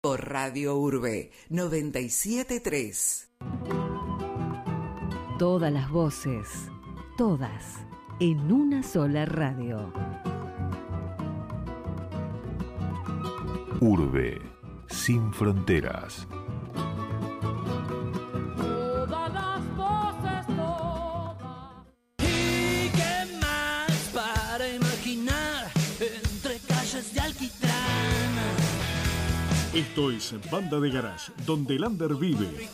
Por Radio Urbe 973. Todas las voces, todas, en una sola radio. Urbe, sin fronteras. Esto es Banda de Garage, donde el under vive.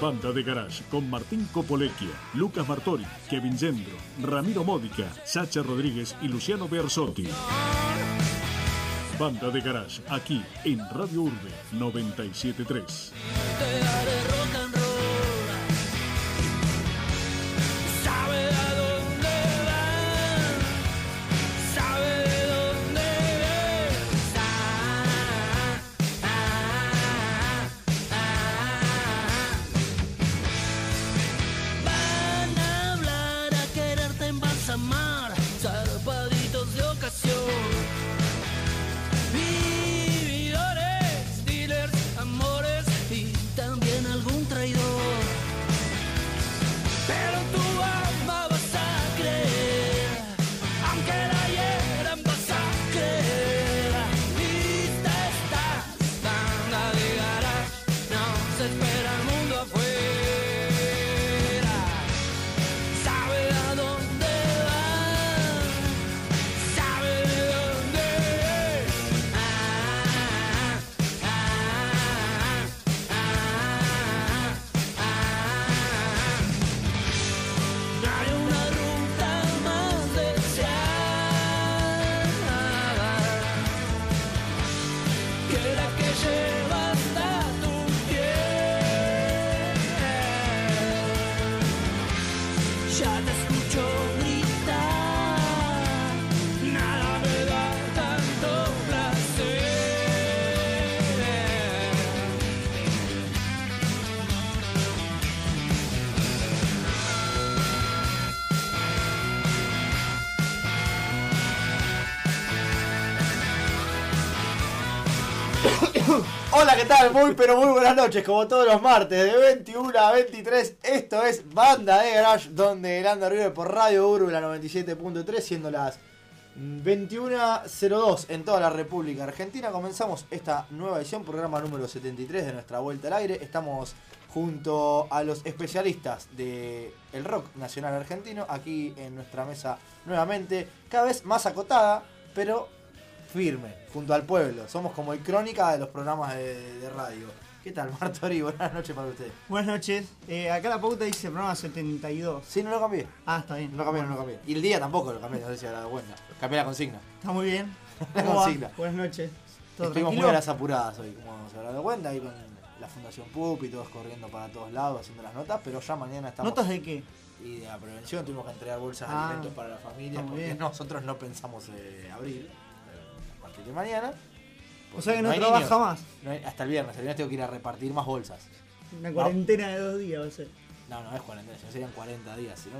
Banda de Garage con Martín Copolecchia, Lucas Bartori, Kevin Yendro, Ramiro Módica, Sacha Rodríguez y Luciano Bersotti. Banda de Garage, aquí en Radio Urbe 973. Tal? Muy pero muy buenas noches, como todos los martes de 21 a 23. Esto es Banda de Garage, donde el Under vive por Radio Urbe, la 97.3, siendo las 21.02 en toda la República Argentina. Comenzamos esta nueva edición, programa número 73 de nuestra vuelta al aire. Estamos junto a los especialistas del el rock nacional argentino, aquí en nuestra mesa nuevamente, cada vez más acotada, pero firme, junto al pueblo. Somos como el crónica de los programas de, de radio. ¿Qué tal, Martori? Buenas noches para usted. Buenas noches. Eh, acá la pauta dice programa 72. Sí, no lo cambié. Ah, está bien. No lo cambié, no lo cambié. Y el día tampoco lo cambié, no sé si dado cuenta. Cambié la consigna. Está muy bien. La consigna. Buenas noches. ¿Todo Estuvimos tranquilo? muy a las apuradas hoy, como se habrá dado cuenta, ahí con la Fundación PUP y todos corriendo para todos lados haciendo las notas, pero ya mañana estamos... ¿Notas de qué? Y de la prevención tuvimos que entregar bolsas de Ah, alimentos para la familia, porque bien. nosotros no pensamos eh, abrir de mañana. O sea que no trabaja niños. más. No hay- hasta el viernes, el viernes tengo que ir a repartir más bolsas. Una cuarentena de dos días va a ser. No, no es cuarentena, si no serían 40 días, sino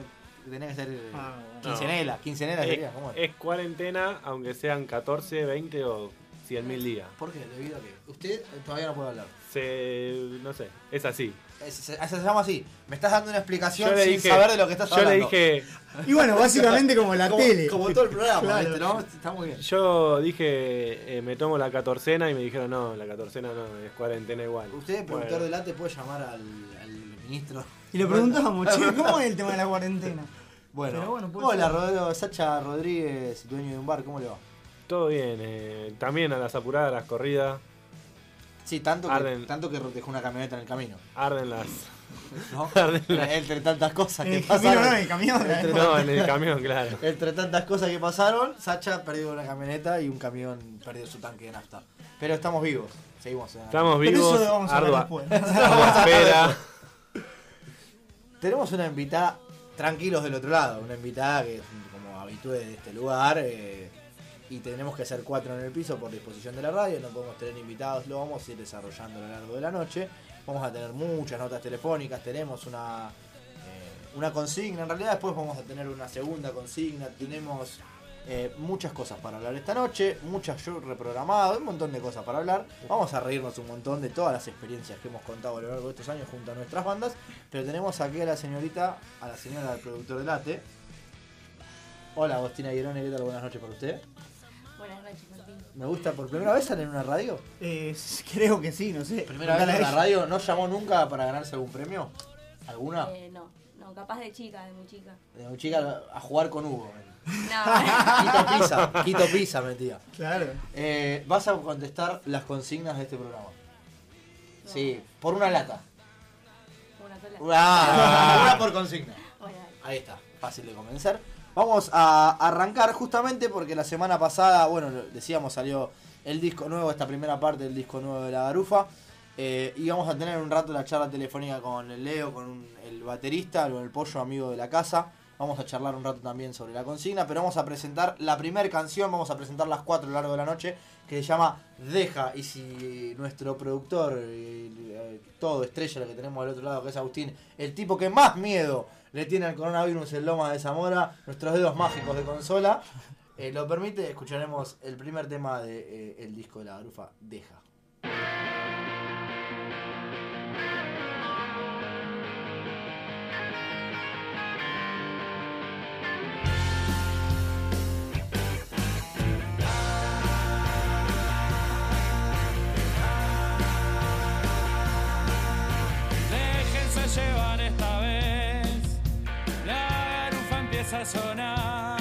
tenía que ser eh, Ah, quincenela, quincenela Es, sería, ¿cómo es? es cuarentena, aunque sean 14, 20 o 100 mil días. ¿Por qué? ¿Debido a qué? Usted todavía no puede hablar. Se, no sé, es así. Es- se, se llama así. Me estás dando una explicación Yo le sin dije- saber de lo que estás yo hablando. le dije, Y bueno, básicamente como la como, tele. como todo el programa, Claro. ¿viste? ¿no? Está muy bien. yo dije, eh, me tomo la catorcena y me dijeron, no, la catorcena no, es cuarentena igual. Usted, productor Bueno, de late, puede llamar al, al ministro. Y le preguntamos, che, ¿cómo es el tema de la cuarentena? Bueno, Pero bueno, puede hola, ser. Rodrigo, Sacha Rodríguez, dueño de un bar, ¿cómo le va? Todo bien, eh, también a las apuradas, a las corridas, Sí, tanto que, tanto que dejó una camioneta en el camino. arden las... ¿no? Arden las- Entre tantas cosas que pasaron. no, en el camión. Entre, No, en el camión, claro. entre tantas cosas que pasaron, Sacha perdió una camioneta y un camión perdió su tanque de nafta. Pero estamos vivos, seguimos. en- Estamos Pero vivos, eso lo vamos a hablar ardua, después. ardua espera. Tenemos una invitada, tranquilos del otro lado, una invitada que es como habitué de este lugar eh, y tenemos que hacer cuatro en el piso por disposición de la radio, no podemos tener invitados, lo vamos a ir desarrollando a lo largo de la noche. Vamos a tener muchas notas telefónicas, tenemos una, eh, una consigna, en realidad después vamos a tener una segunda consigna, tenemos Eh, muchas cosas para hablar esta noche, muchas yo reprogramado, un montón de cosas para hablar. Vamos a reírnos un montón de todas las experiencias que hemos contado a lo largo de estos años junto a nuestras bandas. Pero tenemos aquí a la señorita, a la señora del productor del ATE. Hola Agostina Guirone, ¿qué tal? Buenas noches para usted. Martín. Me gusta, ¿por primera vez sale en una radio? Eh, creo que sí, no sé. ¿Primera vez en una radio? ¿No llamó nunca para ganarse algún premio? ¿Alguna? Eh, no, no, capaz de chica, de muy chica. De muy chica a jugar con Hugo. No, Quito pizza, quito pizza, metía. Claro. Eh, vas a contestar las consignas de este programa. Sí, por una lata. una sola. Una, una por consigna. Bueno. Ahí está, fácil de convencer. Vamos a arrancar justamente porque la semana pasada, bueno, decíamos, salió el disco nuevo, esta primera parte del disco nuevo de La Garufa. Eh, y vamos a tener un rato la charla telefónica con el Leo, con un- el baterista, con el pollo amigo de la casa. Vamos a charlar un rato también sobre la consigna, pero vamos a presentar la primera canción, vamos a presentar las cuatro a lo largo de la noche, que se llama Deja. Y si nuestro productor, eh, eh, todo estrella, lo que tenemos del otro lado, que es Agustín, el tipo que más miedo le tiene al coronavirus en Loma de Zamora, nuestros dedos mágicos de consola, eh, lo permite, escucharemos el primer tema del disco de la garufa, Deja. Garufa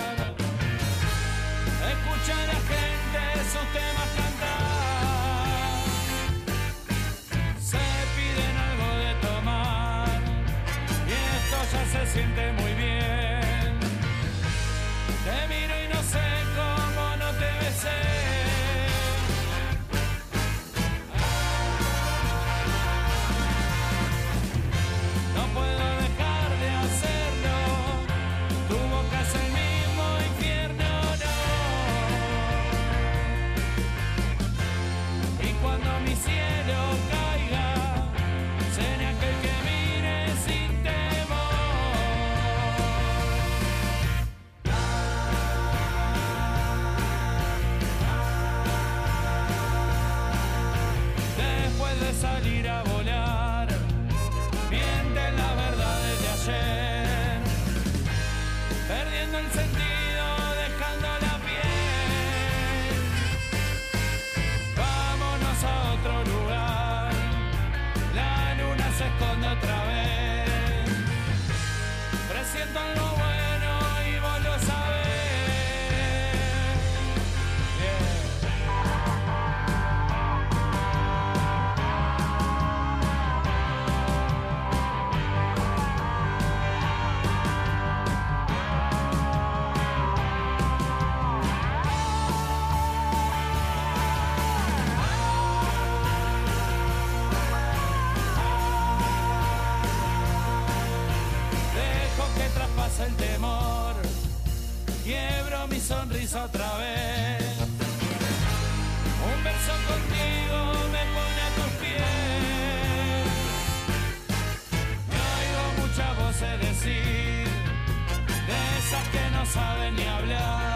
salir a volar, mienten las verdades de ayer, perdiendo el sentido, dejando la piel. Vámonos a otro lugar, la luna se esconde otra vez. Presiento saben ni hablar.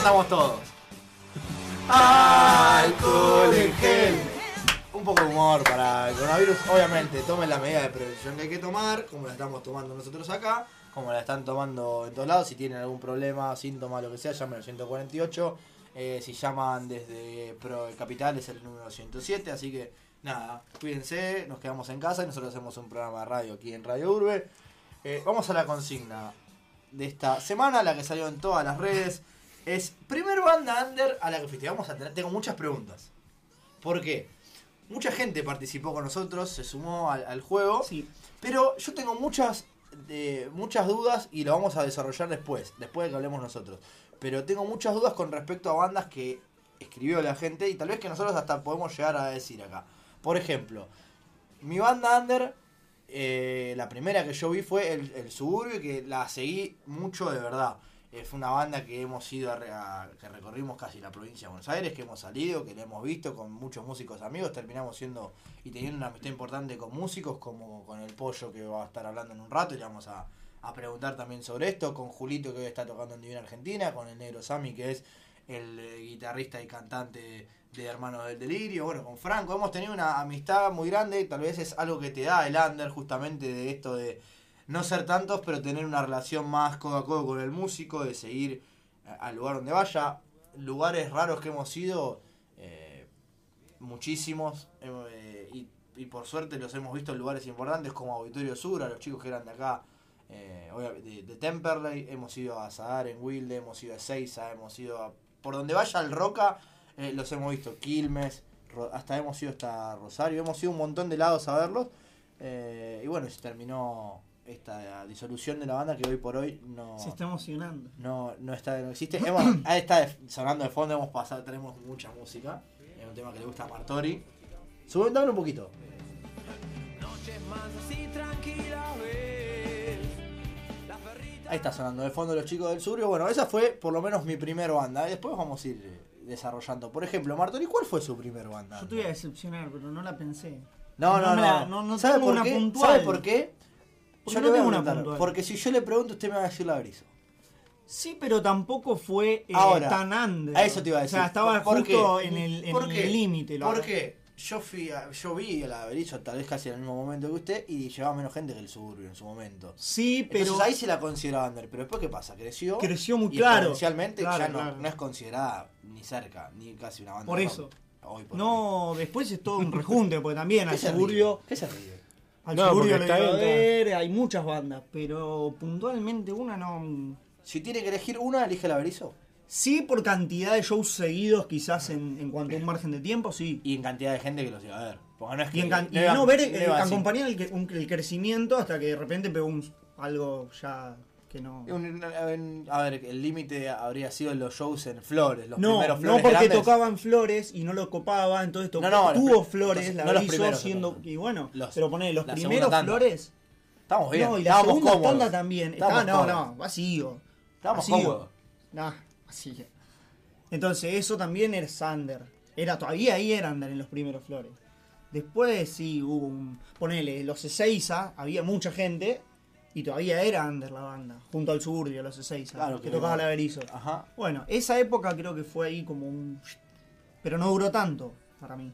Cantamos todos. Alcohol en gel. Un poco de humor para el coronavirus. Obviamente, tomen la medida de prevención que hay que tomar, como la estamos tomando nosotros acá, como la están tomando en todos lados. Si tienen algún problema, síntoma, lo que sea, llamen al 148. Eh, si llaman desde Pro Capital es el número 107. Así que nada, cuídense, nos quedamos en casa y nosotros hacemos un programa de radio aquí en Radio Urbe. Eh, vamos a la consigna de esta semana, la que salió en todas las redes. Es primer banda under a la que fuiste. Vamos a tener, tengo muchas preguntas. ¿Por qué? Mucha gente participó con nosotros, se sumó al, al juego. Sí. Pero yo tengo muchas, eh, muchas dudas y lo vamos a desarrollar después, después de que hablemos nosotros. Pero tengo muchas dudas con respecto a bandas que escribió la gente y tal vez que nosotros hasta podemos llegar a decir acá. Por ejemplo, mi banda under, eh, la primera que yo vi fue el, el Suburbio y que la seguí mucho de verdad. Eh, fue una banda que hemos ido a, a- que recorrimos casi la provincia de Buenos Aires, que hemos salido, que la hemos visto con muchos músicos amigos, terminamos siendo y teniendo una amistad importante con músicos, como con el pollo que va a estar hablando en un rato y vamos a, a preguntar también sobre esto, con Julito que hoy está tocando en Divina Argentina, con el negro Sammy que es el eh, guitarrista y cantante de Hermanos del Delirio, bueno, con Franco, hemos tenido una amistad muy grande, tal vez es algo que te da el under justamente de esto de no ser tantos, pero tener una relación más codo a codo con el músico, de seguir al lugar donde vaya. Lugares raros que hemos ido, eh, muchísimos, eh, y, por suerte los hemos visto en lugares importantes como Auditorio Sur, a los chicos que eran de acá, eh, de, Temperley, hemos ido a Sadar en Wilde, hemos ido a Ezeiza, hemos ido a... Por donde vaya el Roca, eh, los hemos visto, Quilmes, hasta hemos ido hasta Rosario, hemos ido un montón de lados a verlos, y bueno, se terminó esta disolución de la banda que hoy por hoy no, Se está emocionando. no, no está, no existe. Hemos, ahí está sonando de fondo, hemos pasado, tenemos mucha música. Es un tema que le gusta a Martori. Sube, dame un poquito. Ahí está sonando de fondo los chicos del sur. Bueno, esa fue por lo menos mi primer banda. Después vamos a ir eh, desarrollando. Por ejemplo, Martori, ¿cuál fue su primer banda? Yo te voy a decepcionar, pero no la pensé. No, no, no. la- no, no ¿Sabe tengo por una qué? puntual. ¿Sabe por qué? Porque Yo no tengo una puntual. Porque si yo le pregunto, usted me va a decir la brisa. Sí, pero tampoco fue eh, Ahora, tan under. A eso te iba a decir. O sea, estaba ¿Por justo qué? en el en ¿Por el qué? límite. lo ¿Por hago. qué? Yo fui a- yo vi el Averizo tal vez casi en el mismo momento que usted y llevaba menos gente que el suburbio en su momento. Sí, pero Entonces ahí se la consideraba under, pero después qué pasa, creció. creció muy y claro. Claro, ya no, claro. no es considerada ni cerca, ni casi una banda. Por de eso. Hoy por hoy. No, después es todo un rejunte, porque también ¿Qué al se ríe? suburbio, ¿Qué se ríe? Al No, porque le está iba a bien, ver, hay muchas bandas, pero puntualmente una no. Si tiene que elegir una, elige el Averizo. Sí, por cantidad de shows seguidos, quizás en, en cuanto a un margen de tiempo, sí. Y en cantidad de gente que los iba a ver. Porque no es que. Y, en can- y iba- no ver, no eh, acompañar el, que- un- el crecimiento hasta que de repente pegó un, algo ya que no. A ver, el límite habría sido los shows en Flores, los No, primeros no Flores porque grandes. tocaban Flores y no lo copaba, entonces tocó, No, no, tuvo Flores, la no hizo siendo. Y bueno, Los- pero poné los primeros. Flores. Estamos bien. No, y la estábamos segunda cómodos. tanda también. Estábamos Estaba, no, cómodos. no, vacío. Estábamos vacío. cómodos. Nah, vacío. Entonces, eso también era Sander. Era, todavía ahí era Under en los primeros Flores. Después sí hubo un. Ponele, los Ezeiza, había mucha gente. Y todavía era Under la banda, junto al suburbio, los Ezeiza, Claro, que, que tocaba la Berizo. Ajá. Bueno, esa época creo que fue ahí como un. Pero no duró tanto para mí.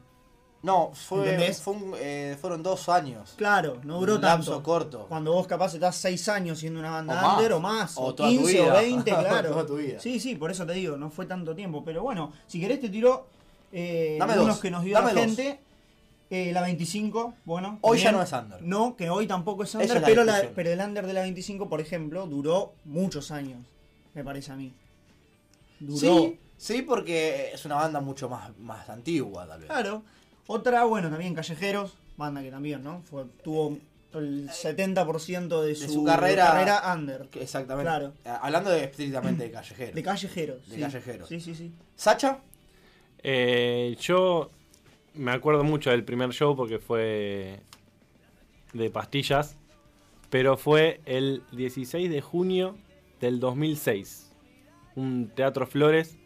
No, fue, un- eh, fueron dos años. Claro, no duró Un lapso tanto. corto. Cuando vos capaz estás 6 años siendo una banda O más. under o más, O o, toda tu 15 o vida. 20, claro. Toda tu vida. Sí, sí, por eso te digo, no fue tanto tiempo. Pero bueno, si querés te tiro eh, Dame unos dos, que nos dio dame la dos. Eh, la 25, bueno. Hoy ya no es under. No, que hoy tampoco es under, es pero, la- pero el under de la 25, por ejemplo, duró muchos años, me parece a mí. Duró. Sí, sí, porque es una banda mucho más, más antigua, tal vez. Claro. Otra, bueno, también Callejeros, banda que también, ¿no? Fue, tuvo el 70% de su, su carrera- carrera under. Exactamente. Claro. Eh, Hablando de, estrictamente de callejeros. De callejeros. De sí. callejeros. Sí, sí, sí. ¿Sacha? Eh, yo me acuerdo mucho del primer show porque fue de pastillas, pero fue el 16 de junio del 2006. Un Teatro Flores.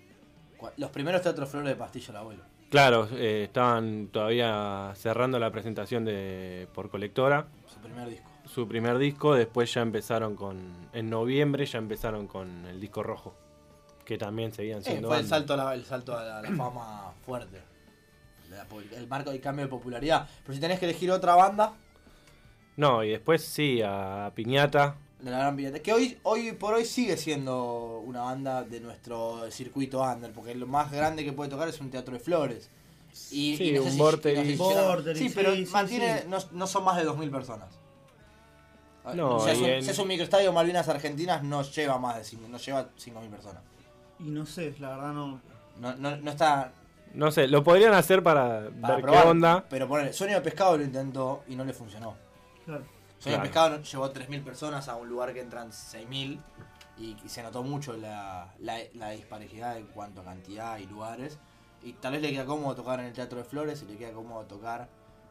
Los primeros teatros flores de Pastillo el abuelo. Claro, eh, estaban todavía cerrando la presentación de por colectora, Su primer disco. su primer disco, después ya empezaron con, en noviembre ya empezaron con el disco rojo, que también seguían Eh, siendo... fue el salto, a la, el salto a la, la fama fuerte. El marco del cambio de popularidad. Pero si tenés que elegir otra banda, No, y después sí, a Piñata, de la gran Piñata, que hoy, hoy por hoy sigue siendo una banda de nuestro circuito under, porque lo más grande que puede tocar es un teatro de flores. Y, Sí, y no sé un si- Vorterix. no sé si sí, pero sí, mantiene, sí. No, no son más de 2.000 personas. No, si, es un, en- si es un microestadio Malvinas Argentinas, no lleva más de 5, no lleva 5.000 personas. Y no sé, la verdad no. No, no, no está no sé, lo podrían hacer para, para ver probar. qué onda. Pero ponele, Sueño de Pescado lo intentó y no le funcionó. Claro. Sueño Claro. de Pescado llevó 3.000 personas a un lugar que entran 6.000 y, y se notó mucho la, la, la disparidad en cuanto a cantidad y lugares. Y tal vez le queda cómodo tocar en el Teatro de Flores y le queda cómodo tocar.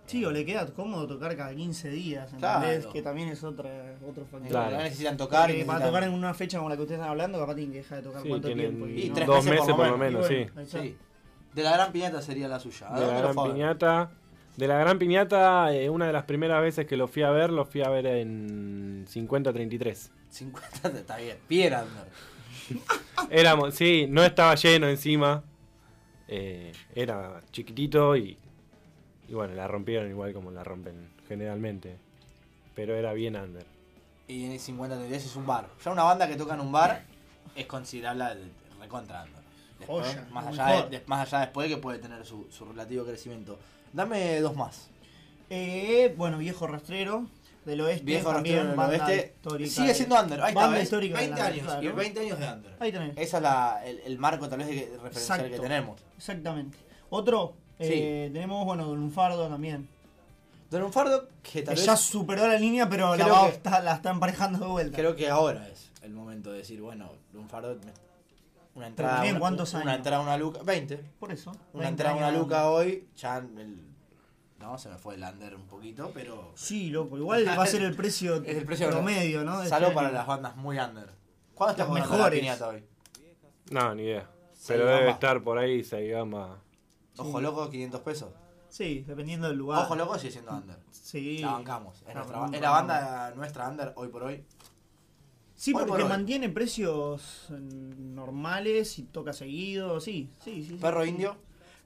Sí, o le queda cómodo tocar cada 15 días, Claro. ¿entendés? Que también es otra, otro factor. Claro. No necesitan tocar. Y para tocar en una fecha como la que ustedes están hablando, capaz tienen que dejar de tocar Sí, cuánto tienen tiempo. Y no- tres dos meses por por lo menos, Y sí. bueno, ahí está. Sí. De la Gran Piñata sería la suya. ¿A De la dónde lo Gran? Piñata. De la Gran Piñata, eh, una de las primeras veces que lo fui a ver, lo fui a ver en 50-33. 50 está bien. Bien, Ander. Éramos, sí, no estaba lleno encima. Eh, era chiquitito y, y bueno, la rompieron igual como la rompen generalmente. Pero era bien under. Y en 50 10 es un bar. Ya una banda que toca en un bar es considerable de- recontra under. Después, Joya, más, allá mejor. de, de- más allá después que puede tener su, su relativo crecimiento. Dame dos más. Eh, bueno, Viejo Rastrero del Oeste. Viejo también, Rastrero del Oeste. histórica Sigue siendo under. Ahí está, banda histórica de 20 la- años. claro. Y 20 años de under. Ahí tenés. Ese es la- el, el marco tal vez de referencial que tenemos. Exactamente. Otro, eh, tenemos, bueno, Don Lunfardo también. Don que tal ya vez superó la línea, pero la, que- está, la está emparejando de vuelta. creo que ahora es el momento de decir, bueno, Lunfardo, me- una entrada, también, una, ¿cuántos una años? entrada, una luca, 20. Por eso. Una 20 entrada, una años. luca hoy, ya el, no, se me fue el under un poquito, pero Sí, loco. Igual va a ser el precio, es el precio promedio, ¿no? Salvo este para año. las bandas muy under. ¿Cuándo está Las jugando la mejores. piñata hoy? No, ni idea. Pero debe gambas. estar por ahí Saigama. Ojo loco, 500 pesos. Sí, dependiendo del lugar. Ojo loco sigue siendo under. Sí. La bancamos. Es, La nuestra, bancamos. es la banda nuestra under hoy por hoy. Sí, Hoy por porque hoy. mantiene precios normales y toca seguido. Sí, sí, sí. sí. Perro indio.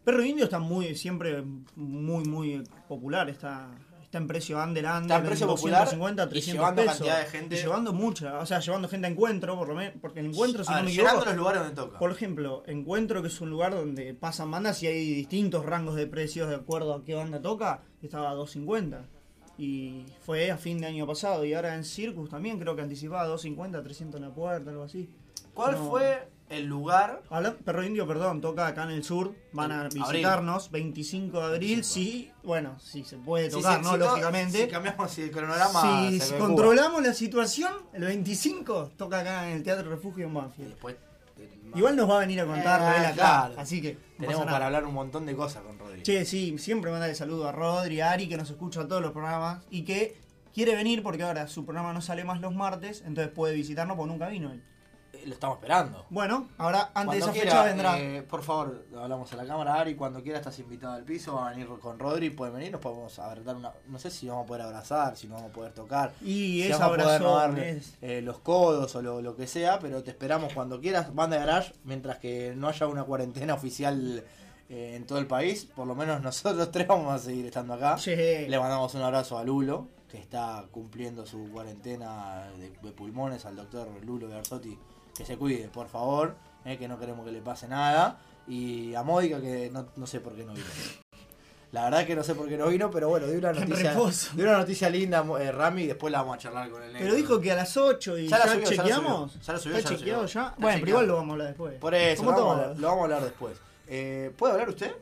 Perro Indio está muy, siempre muy, muy popular. Está, está en precio under, under. Está en precio popular 250, y 300 llevando pesos. cantidad de gente. Y llevando mucha. O sea, llevando gente a encuentro, por lo menos. Porque el encuentro, si A no ver, me equivoco. los lugares donde toca. Por ejemplo, Encuentro, que es un lugar donde pasan bandas y hay distintos rangos de precios de acuerdo a qué banda toca, estaba a 250. Y fue a fin de año pasado. Y ahora en Circus también creo que anticipaba 250, 300 en la puerta, algo así. ¿Cuál No. fue el lugar? Habla- Perro Indio, perdón, toca acá en el sur. Van a Abril. visitarnos 25 de abril. 25. Sí, bueno, sí se puede tocar, ¿no? si Lógicamente. Si cambiamos si el cronograma. Si, se controlamos la situación, el 25 toca acá en el Teatro Refugio en Banfield. después. Igual nos va a venir a contar Eh, acá, claro. así que Tenemos para hablar un montón de cosas con Rodri. Che, sí, siempre mandarle saludo a Rodri, a Ari, que nos escucha en todos los programas y que quiere venir porque ahora su programa no sale más los martes, entonces puede visitarnos porque nunca vino él. Eh, Lo estamos esperando. Bueno, ahora antes de esa quiera, fecha vendrá. eh, por favor, hablamos a la cámara, Ari. Cuando quiera estás invitado al piso. Va a venir con Rodri. Puede venir. Nos podemos abrazar una. No sé si vamos a poder abrazar, si no vamos a poder tocar. y si es vamos a poder darle, es- eh, los codos o lo, lo que sea. Pero te esperamos cuando quieras. Banda Garage. Mientras que no haya una cuarentena oficial eh, en todo el país. Por lo menos nosotros tres vamos a seguir estando acá. Le mandamos un abrazo a Lulo, que está cumpliendo su cuarentena de, de pulmones, al doctor Lulo Garzotti, que se cuide, por favor, eh, que no queremos que le pase nada. Y a Módica, que no, no sé por qué no vino. La verdad que no sé por qué no vino, pero bueno, dio una noticia, dio una noticia linda, eh, Rami, y después la vamos a charlar con él. pero dijo que a las 8 y Ya ya, la subió, ya la chequeamos. subió. Ya la subió, ¿Está ya chequeado ya? Bueno, pero igual lo vamos a hablar después. Por eso, Como lo vamos, a todo. hablar, lo vamos a hablar después. Eh, ¿Puede hablar usted?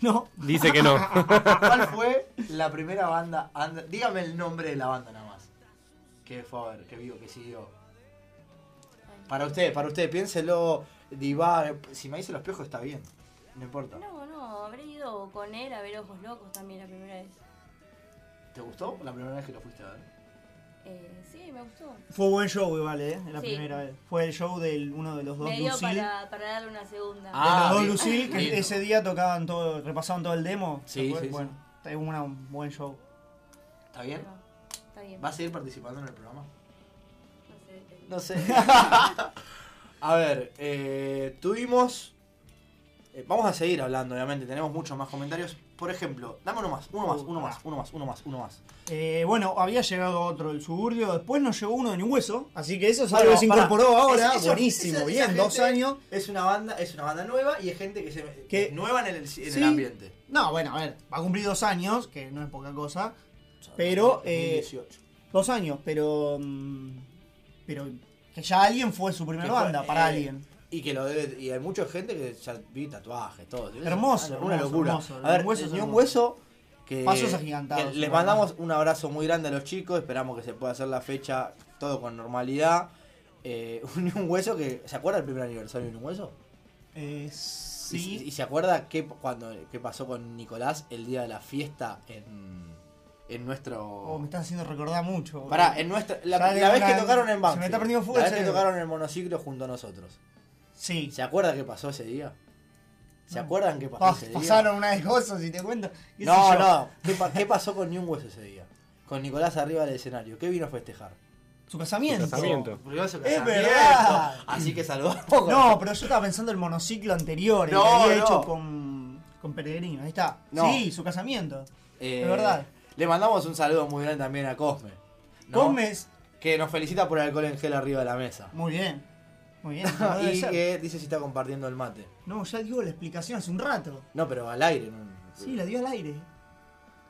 No, Dice que no. ¿Cuál fue la primera banda? under- Dígame el nombre de la banda nada más. Que fue a ver, que vio, que siguió. Para usted, para usted, piénselo, diva. Si me dice los piojos está bien. No importa. No, no, habré ido con él a ver Ojos Locos también la primera vez. ¿Te gustó la primera vez que lo fuiste a ver? Eh, sí, me gustó. Fue buen show igual, ¿eh? La Sí. primera vez. Fue el show de uno de los dos Me dio Lucille. para, para darle una segunda. Ah, de los dos bien. Lucille, que Lindo. ese día tocaban todo, repasaban todo el demo. Sí, sí. Bueno, está una- un buen show. ¿Está bien? No, está bien. ¿Vas a seguir participando en el programa? No sé. No sé. a ver, eh, tuvimos. eh, vamos a seguir hablando, obviamente. Tenemos muchos más comentarios. Por ejemplo, dame uno más, uno más, uno más, uno más, uno más, uno más. Eh, bueno, había llegado otro del suburbio, después nos llegó uno de Ni Hueso, así que eso es algo que se incorporó ahora, Es- eso- buenísimo, esa- bien, dos años. Es una banda, es una banda nueva y es gente que se que nueva en el, en Sí. el ambiente. No, bueno, a ver, va a cumplir dos años, que no es poca cosa, pero... eh, 2018. dos años, pero... mm, Pero que ya alguien fue su primera fue, banda, para eh, alguien. Y que lo debe, y hay mucha gente que ya vi tatuajes, todo. Hermoso, Una hermoso, locura. hermoso. A ver, El Hueso ni un hueso que, Pasos agigantados, que les mandamos un abrazo muy grande a los chicos, esperamos que se pueda hacer la fecha todo con normalidad. Eh, un, un hueso que. ¿Se acuerda del primer aniversario de un hueso? Eh, ¿Y, sí. y se acuerda qué, cuando, qué pasó con Nicolás el día de la fiesta en, en nuestro. Oh, me estás haciendo recordar mucho. Pará, en nuestra, la, la vez una- que tocaron en Se Banfield. me está prendiendo fuego La el vez que tocaron en el monociclo junto a nosotros. Sí. ¿Se acuerda qué pasó ese día? ¿Se No. acuerdan qué pasó Ah, ese día? pasaron una de cosas y te cuento. No, yo. no. ¿Qué, pa- qué pasó con Ni un hueso ese día? Con Nicolás arriba del escenario. ¿Qué vino a festejar? Su casamiento. Su casamiento. Es verdad. Así que saludamos. No, pero yo estaba pensando el monociclo anterior, el No, que había no. hecho con, con Peregrino. Ahí está. No. Sí, su casamiento. Eh, Es verdad. Le mandamos un saludo muy grande también a Cosme. ¿no? Cosme es- Que nos felicita por el alcohol en gel arriba de la mesa. Muy bien. Muy bien. debe y que dice si está compartiendo el mate. No, ya dio la explicación hace un rato. No, pero al aire. No, Sí, la dio al aire.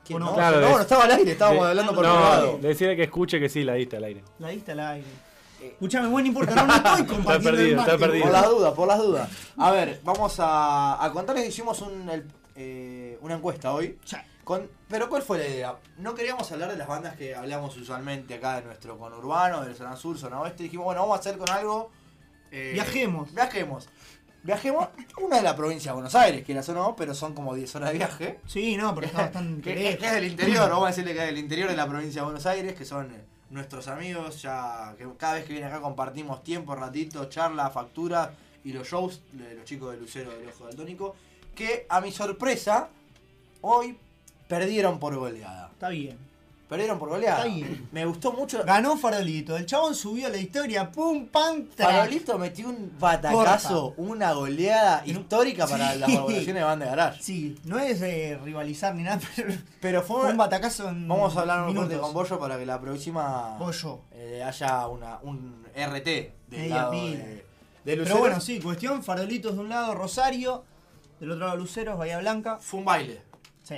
¿Quién? ¿O no? No, Claro, no, no estaba al aire, estábamos de- hablando por no, privado. decirle que escuche que sí, la diste al aire. La diste al aire. Escuchame, bueno, no importa, no, no estoy compartiendo Está perdido, el mate, está perdido. Por las dudas, por las dudas. A ver, vamos a, a contarles que hicimos un, el- eh, una encuesta hoy. Con, pero ¿cuál fue la idea? No queríamos hablar de las bandas que hablamos usualmente acá de nuestro conurbano, del zona sur, zona oeste. Dijimos, bueno, vamos a hacer con algo... eh, Viajemos. Viajemos. Viajemos, una de la provincia de Buenos Aires, que la zona no, pero son como 10 horas de viaje. Sí, no, pero está bastante que es del interior, vamos a decirle que es del interior de la provincia de Buenos Aires, que son eh, nuestros amigos, ya que cada vez que vienen acá compartimos tiempo, ratito, charla, factura y los shows de los chicos de Lucero del Ojo Daltónico, que a mi sorpresa, hoy perdieron por goleada. Está bien. Perdieron por goleada. Me gustó mucho. Ganó Farolito. El chabón subió la historia. Pum, pam, track. Farolito metió un batacazo, una goleada histórica para las poblaciones de banda de garage. Sí, no es de rivalizar ni nada, pero Pero fue, fue un batacazo en Vamos a hablar un minutos. corte con Bollo para que la próxima Bollo. eh, haya una, un RT Media lado de, de Pero bueno, sí, cuestión, farolitos de un lado, Rosario, del otro lado Luceros, Bahía Blanca. Fue un baile. Sí.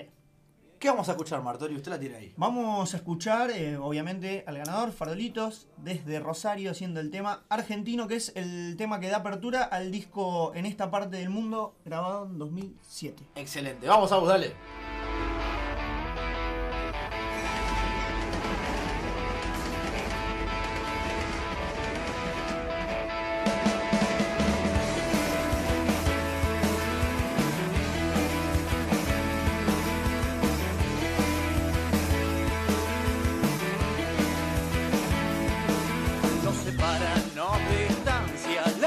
¿Qué vamos a escuchar, Martori? Usted la tiene ahí. Vamos a escuchar, eh, obviamente, al ganador, Farolitos, desde Rosario, haciendo el tema argentino, que es el tema que da apertura al disco En esta parte del mundo, grabado en 2007. Excelente. Vamos, Agus, dale. Nos separa, nos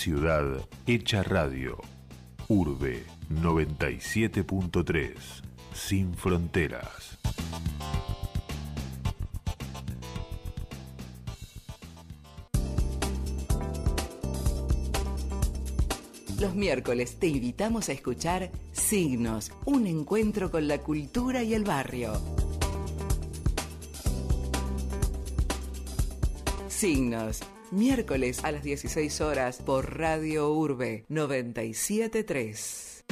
ciudad hecha radio. Urbe 97.3. Sin fronteras. Los miércoles te invitamos a escuchar Signos, un encuentro con la cultura y el barrio. Signos, miércoles a las 16 horas por Radio Urbe 973.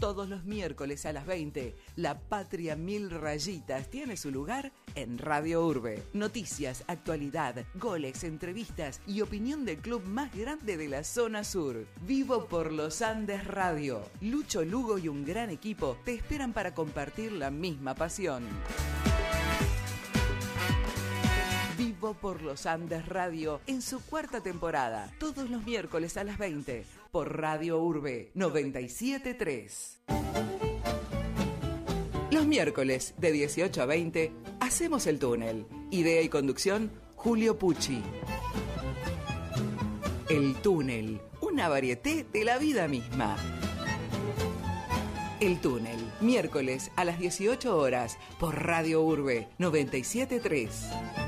Todos los miércoles a las 20, La Patria Mil Rayitas tiene su lugar en Radio Urbe. Noticias, actualidad, goles, entrevistas y opinión del club más grande de la zona sur. Vivo por los Andes Radio. Lucho Lugo y un gran equipo te esperan para compartir la misma pasión. Por los Andes Radio en su cuarta temporada, todos los miércoles a las 20, por Radio Urbe 973. Los miércoles de 18 a 20 hacemos el túnel. Idea y conducción Julio Pucci. El túnel, una varieté de la vida misma. El túnel, miércoles a las 18 horas por Radio Urbe 973.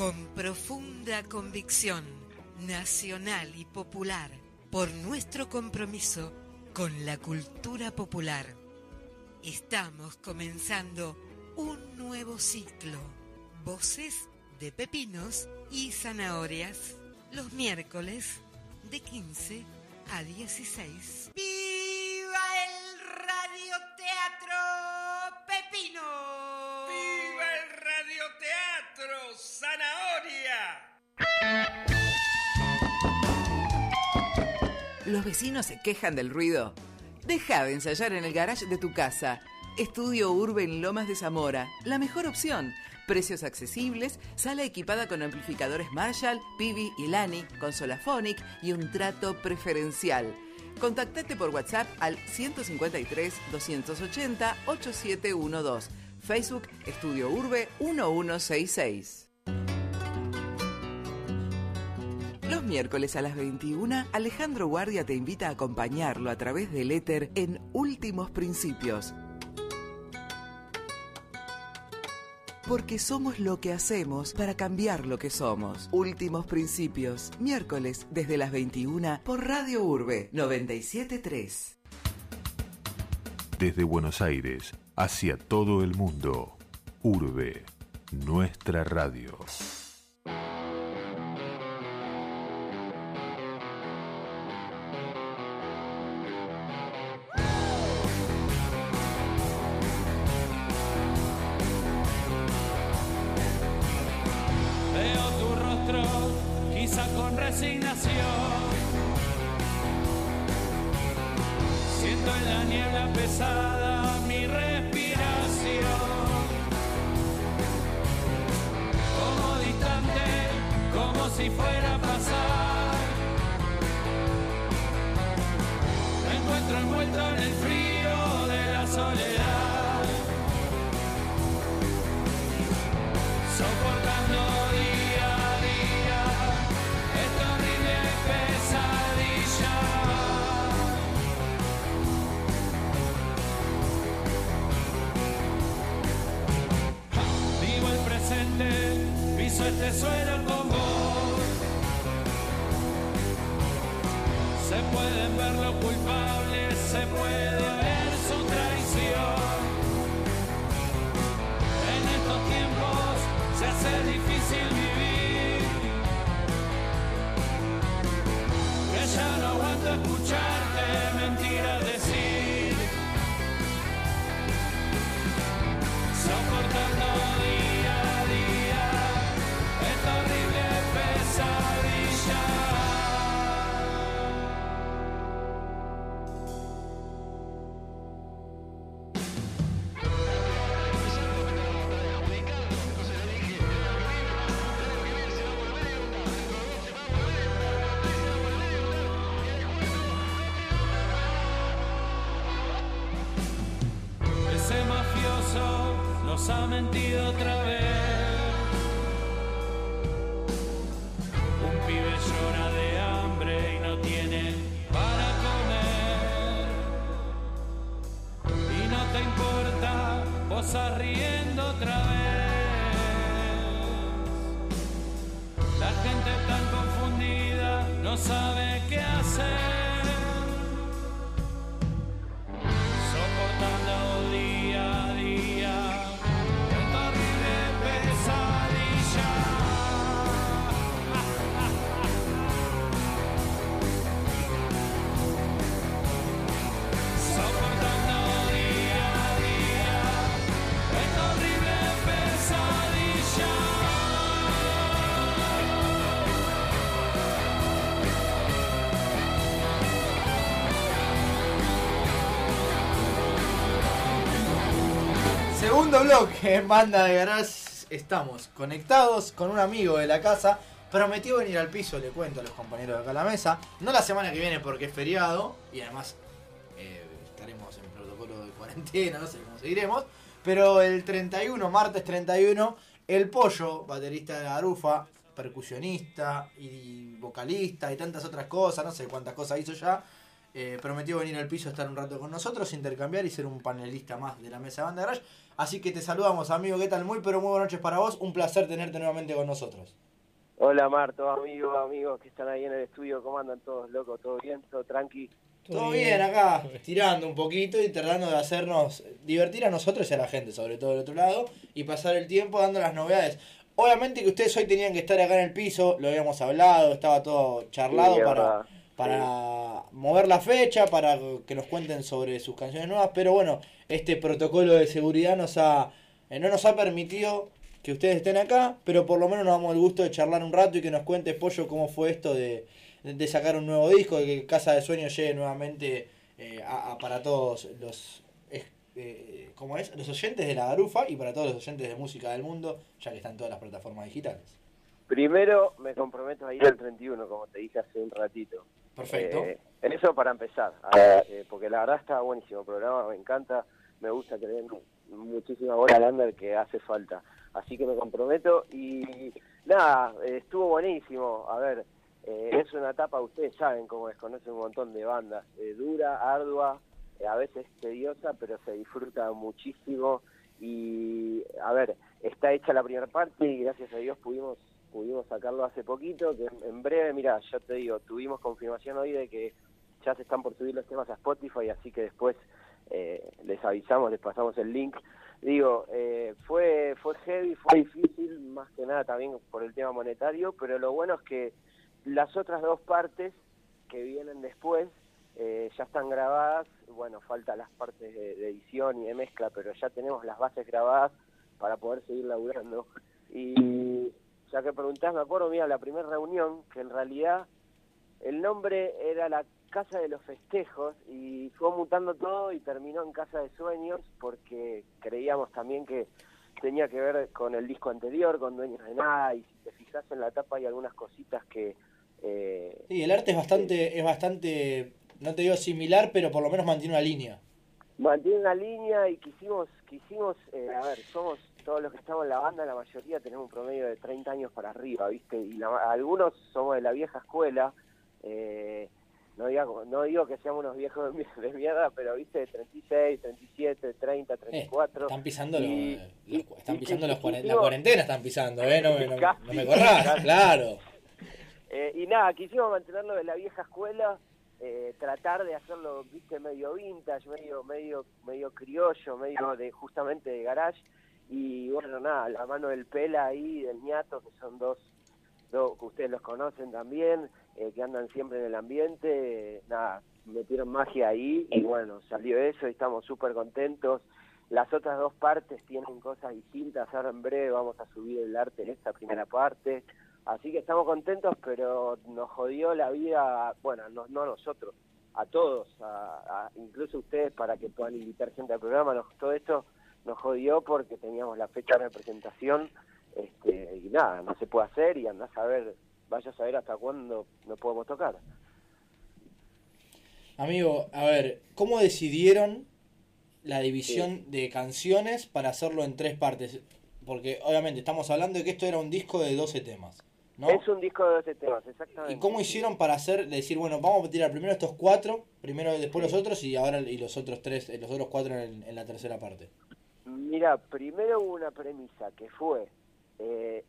Con profunda convicción nacional y popular por nuestro compromiso con la cultura popular. Estamos comenzando un nuevo ciclo. Voces de pepinos y zanahorias. Los miércoles de 15 a 16. ¿Los vecinos se quejan del ruido? Deja de ensayar en el garage de tu casa. Estudio Urbe en Lomas de Zamora. La mejor opción. Precios accesibles, sala equipada con amplificadores Marshall, Pivi y Lani, consola Phonic y un trato preferencial. Contactate por WhatsApp al 153 280 8712. Facebook Estudio Urbe 1166. Miércoles a las 21, Alejandro Guardia te invita a acompañarlo a través del éter en Últimos Principios. Porque somos lo que hacemos para cambiar lo que somos. Últimos Principios, miércoles desde las 21 por Radio Urbe 973. Desde Buenos Aires hacia todo el mundo. Urbe, nuestra radio. Siento en la niebla pesada mi respiración. Como distante, como si fuera a pasar. Me encuentro envuelto en el frío de la soledad. Suelo con vos. Se pueden ver los culpables, se puede ver su traición. En estos tiempos se hace difícil vivir. Que ya no aguanto escucharte estás riendo otra vez. La gente tan confundida no sabe qué En Banda de Garage. Estamos conectados con un amigo de la casa. Prometió venir al piso, le cuento a los compañeros de acá a la mesa. No la semana que viene porque es feriado y además eh, estaremos en protocolo de cuarentena, no sé cómo seguiremos. Pero el 31, martes 31, el pollo, baterista de la Garufa, percusionista y vocalista y tantas otras cosas, no sé cuántas cosas hizo ya. Eh, prometió venir al piso a estar un rato con nosotros, intercambiar y ser un panelista más de la mesa de Banda Garage. Así que te saludamos, amigo. ¿Qué tal? Muy, pero muy buenas noches para vos. Un placer tenerte nuevamente con nosotros. Hola Marto, amigos, amigos que están ahí en el estudio, ¿cómo andan todos locos? ¿Todo bien? ¿Todo tranqui? Todo bien acá, tirando un poquito y tratando de hacernos divertir a nosotros y a la gente, sobre todo del otro lado, y pasar el tiempo dando las novedades. Obviamente que ustedes hoy tenían que estar acá en el piso, lo habíamos hablado, estaba todo charlado Sí, para, verdad. Para mover la fecha, para que nos cuenten sobre sus canciones nuevas, pero bueno, este protocolo de seguridad nos ha, eh, no nos ha permitido que ustedes estén acá, pero por lo menos nos damos el gusto de charlar un rato y que nos cuente Pollo cómo fue esto de, de sacar un nuevo disco, de que Casa de Sueños llegue nuevamente eh, a, a- para todos los es- eh, ¿cómo es? los oyentes de la Garufa y para todos los oyentes de música del mundo, ya que están todas las plataformas digitales. Primero me comprometo a ir al 31, como te dije hace un ratito. Perfecto. Eh, en eso para empezar, ver, eh, porque la verdad está buenísimo el programa, me encanta, me gusta que le den muchísima bola al under que hace falta. Así que me comprometo y nada, eh, estuvo buenísimo. A ver, eh, es una etapa, ustedes saben cómo es, conocen un montón de bandas, eh, dura, ardua, eh, a veces tediosa, pero se disfruta muchísimo. Y a ver, está hecha la primera parte y gracias a Dios pudimos pudimos sacarlo hace poquito, que en- breve, mira, ya te digo, tuvimos confirmación hoy de que ya se están por subir los temas a Spotify, así que después eh, les avisamos, les pasamos el link. Digo, eh, fue fue heavy, fue difícil, más que nada también por el tema monetario, pero lo bueno es que las otras dos partes que vienen después eh, ya están grabadas, bueno, falta las partes de, de edición y de mezcla, pero ya tenemos las bases grabadas para poder seguir laburando. Y ya que preguntás, me acuerdo, mira, la primera reunión, que en realidad el nombre era la Casa de los Festejos y fue mutando todo y terminó en Casa de Sueños porque creíamos también que tenía que ver con el disco anterior, con Dueños de Nada, y si te fijas en la tapa hay algunas cositas que... eh, Sí, el arte es bastante, es bastante, no te digo similar, pero por lo menos mantiene una línea. mantiene una línea y quisimos, quisimos eh, a ver, somos todos los que estamos en la banda, la mayoría tenemos un promedio de 30 años para arriba, ¿viste? Y la- algunos somos de la vieja escuela, eh, no, digo, no digo que seamos unos viejos de, mi- de mierda, pero, ¿viste? 36, 37, 30, 34. Están pisando, Y- los, los- están y- pisando y- los cuaren- la cuarentena, están pisando, ¿eh? No, me- no, Casi, no me corras, casi. claro. Eh, y nada, quisimos mantenerlo de la vieja escuela, eh, tratar de hacerlo, viste, medio vintage, medio, medio, medio criollo, medio de justamente de garage. Y bueno, nada, la mano del Pela ahí, del ñato, que son dos, dos que ustedes los conocen también, eh, que andan siempre en el ambiente, nada, metieron magia ahí y bueno, salió eso y estamos súper contentos. Las otras dos partes tienen cosas distintas, ahora en breve vamos a subir el arte en esta primera parte. Así que estamos contentos, pero nos jodió la vida, bueno, no, no a nosotros, a todos, a, a- incluso ustedes para que puedan invitar gente al programa, nos, todo esto nos jodió porque teníamos la fecha de presentación este, y nada, no se puede hacer y andás a ver, vaya a saber hasta cuándo no podemos tocar. Amigo, a ver, ¿cómo decidieron la división de canciones para hacerlo en tres partes? Porque obviamente estamos hablando de que esto era un disco de 12 temas, ¿no? Es un disco de 12 temas, exactamente. ¿Y cómo hicieron para hacer, decir, bueno, vamos a tirar primero estos cuatro, primero después los otros y ahora y los otros tres, los otros cuatro en, en la tercera parte? Mira, primero hubo una premisa que fue eh,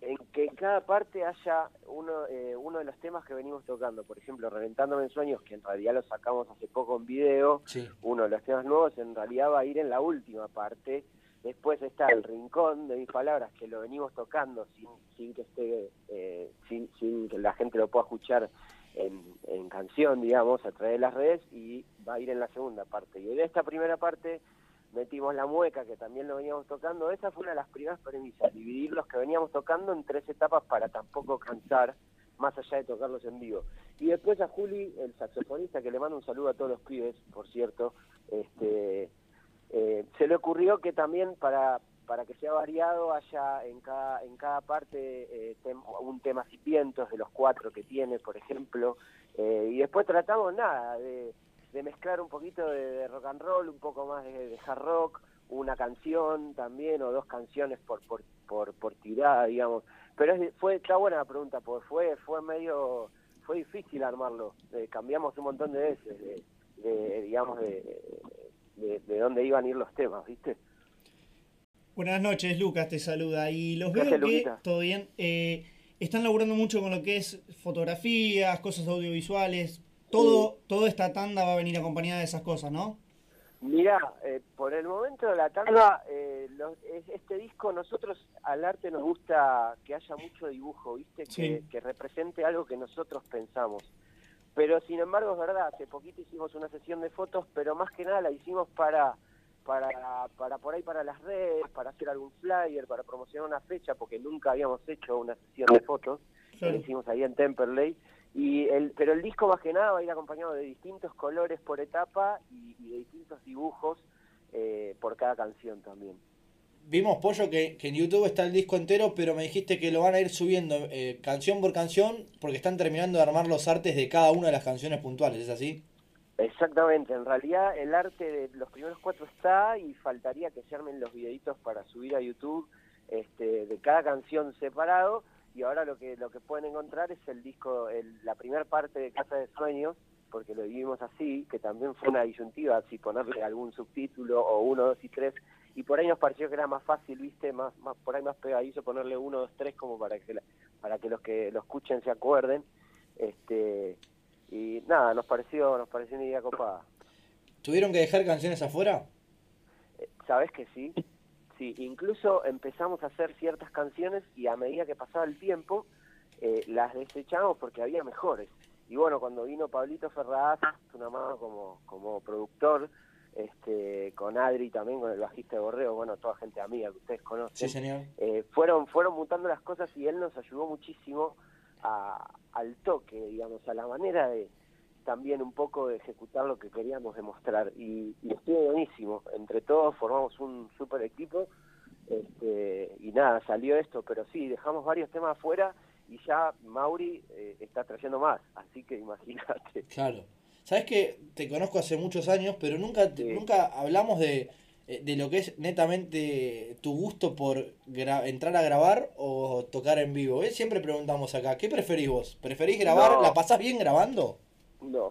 en que en cada parte haya uno, eh, uno de los temas que venimos tocando. Por ejemplo, Reventándome en Sueños, que en realidad lo sacamos hace poco en video. Sí. Uno de los temas nuevos en realidad va a ir en la última parte. Después está El Rincón de mis palabras, que lo venimos tocando sin, sin que esté, eh, sin, sin que la gente lo pueda escuchar en, en canción, digamos, a través de las redes, y va a ir en la segunda parte. Y en esta primera parte metimos la mueca, que también lo veníamos tocando. Esa fue una de las primeras premisas, dividir los que veníamos tocando en tres etapas para tampoco cansar, más allá de tocarlos en vivo. Y después a Juli, el saxofonista, que le mando un saludo a todos los pibes, por cierto, este, eh, se le ocurrió que también para para que sea variado haya en cada en cada parte eh, tem- un tema cipientos de los cuatro que tiene por ejemplo eh, y después tratamos nada de, de mezclar un poquito de, de rock and roll un poco más de, de hard rock una canción también o dos canciones por por por, por tirada digamos pero es- fue está buena la pregunta porque fue fue medio fue difícil armarlo Eh, cambiamos un montón de veces de, de, digamos de, de de dónde iban a ir los temas viste Buenas noches, Lucas te saluda. Y los ¿Qué veo que, Luquita? todo bien, eh, están laburando mucho con lo que es fotografías, cosas audiovisuales. Todo, toda esta tanda va a venir acompañada de esas cosas, ¿no? Mira, eh, por el momento de la tanda, eh, este disco, nosotros al arte nos gusta que haya mucho dibujo, ¿viste? Que, Sí. que represente algo que nosotros pensamos. Pero sin embargo, es verdad, hace poquito hicimos una sesión de fotos, pero más que nada la hicimos para, para, para por ahí para las redes, para hacer algún flyer, para promocionar una fecha, porque nunca habíamos hecho una sesión de fotos. Claro. Lo hicimos ahí en Temperley. Y el, pero el disco más que nada va a ir acompañado de distintos colores por etapa y, y de distintos dibujos eh, por cada canción también. Vimos, Pollo, que, que en YouTube está el disco entero, pero me dijiste que lo van a ir subiendo eh, canción por canción porque están terminando de armar los artes de cada una de las canciones puntuales, ¿es así? Exactamente, en realidad el arte de los primeros cuatro está y faltaría que se armen los videitos para subir a YouTube este, de cada canción separado y ahora lo que lo que pueden encontrar es el disco, el- la primera parte de Casa de Sueños, porque lo vivimos así, que también fue una disyuntiva, si ponerle algún subtítulo o uno, dos y tres, y por ahí nos pareció que era más fácil, viste, más, más por ahí más pegadizo ponerle uno, dos, tres como para que la- para que los que lo escuchen se acuerden, este y nada, nos pareció, nos pareció una idea copada. ¿Tuvieron que dejar canciones afuera? ¿Sabes que sí? Sí, incluso empezamos a hacer ciertas canciones y a medida que pasaba el tiempo eh, las desechamos porque había mejores. Y bueno, cuando vino Pablito Ferraz, una mano como, como productor, este, con Adri también, con el bajista de Borreo, bueno, toda gente amiga que ustedes conocen. Sí, señor. Eh, fueron, fueron mutando las cosas y él nos ayudó muchísimo a- al toque, digamos, a la manera de también un poco de ejecutar lo que queríamos demostrar. Y, y estuvo buenísimo. Entre todos formamos un super equipo este, y nada, salió esto, pero sí, dejamos varios temas afuera y ya Mauri eh, está trayendo más, así que imagínate. Claro. Sabes que te conozco hace muchos años, pero nunca, te- nunca hablamos de, eh, de lo que es netamente tu gusto por gra- entrar a grabar o tocar en vivo. ¿eh? Siempre preguntamos acá, ¿qué preferís vos? ¿Preferís grabar? No. ¿La pasás bien grabando? No.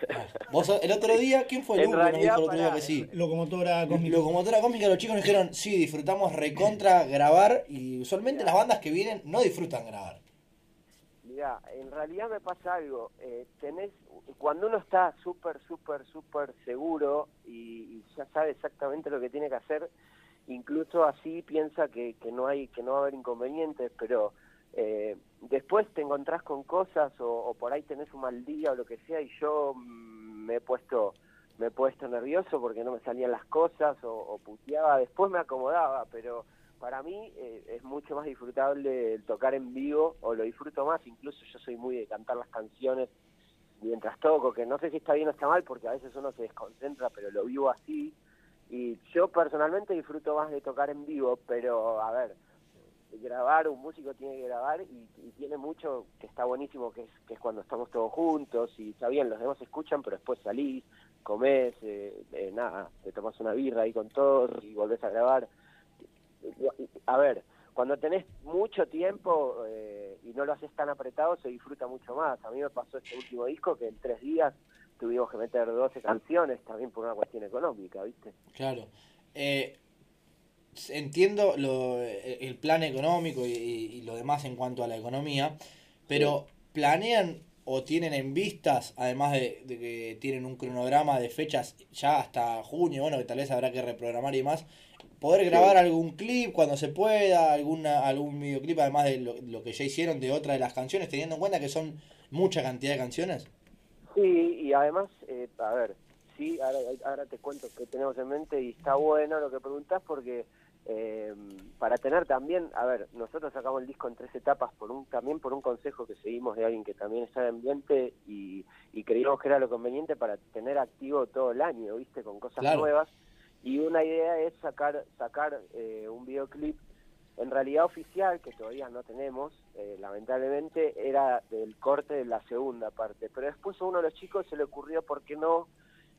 Vos el otro día, ¿quién fue el En único que nos dijo el otro día que sí? Locomotora cósmica. Locomotora cósmica, los chicos nos dijeron, sí, disfrutamos recontra grabar y usualmente las bandas que vienen no disfrutan grabar. Mira, en realidad me pasa algo. Eh, tenés, cuando uno está súper, súper, súper seguro y, y ya sabe exactamente lo que tiene que hacer, incluso así piensa que, que no hay, que no va a haber inconvenientes, pero eh, después te encontrás con cosas o, o por ahí tenés un mal día o lo que sea y yo mm, me he puesto me he puesto nervioso porque no me salían las cosas o, o puteaba, después me acomodaba, pero para mí eh, es mucho más disfrutable el tocar en vivo, o lo disfruto más, incluso yo soy muy de cantar las canciones mientras toco, que no sé si está bien o está mal, porque a veces uno se desconcentra, pero lo vivo así, y yo personalmente disfruto más de tocar en vivo, pero a ver, grabar, un músico tiene que grabar y, y tiene mucho que está buenísimo, que es, que es cuando estamos todos juntos y está bien, los demás escuchan, pero después salís, comés, eh, eh, nada, te tomas una birra ahí con todos y volvés a grabar. A ver, cuando tenés mucho tiempo eh, y no lo haces tan apretado, se disfruta mucho más. A mí me pasó este último disco que en tres días tuvimos que meter 12 canciones, también por una cuestión económica, ¿viste? Claro. Eh, entiendo lo, el plan económico y, y lo demás en cuanto a la economía, pero ¿planean o tienen en vistas, además de, de que tienen un cronograma de fechas ya hasta junio, bueno, que tal vez habrá que reprogramar y demás, poder grabar algún clip cuando se pueda, alguna algún videoclip, además de lo, lo que ya hicieron de otra de las canciones, teniendo en cuenta que son mucha cantidad de canciones? Sí, y además, eh, a ver, sí, ahora, ahora te cuento qué tenemos en mente y está bueno lo que preguntás porque eh, para tener también, a ver, nosotros sacamos el disco en tres etapas por un también por un consejo que seguimos de alguien que también está en ambiente y, y creíamos que era lo conveniente para tener activo todo el año, ¿viste? Con cosas Claro. nuevas. Y una idea es sacar sacar eh, un videoclip en realidad oficial, que todavía no tenemos, eh, lamentablemente, era del corte de la segunda parte. Pero después a uno de los chicos se le ocurrió, ¿por qué no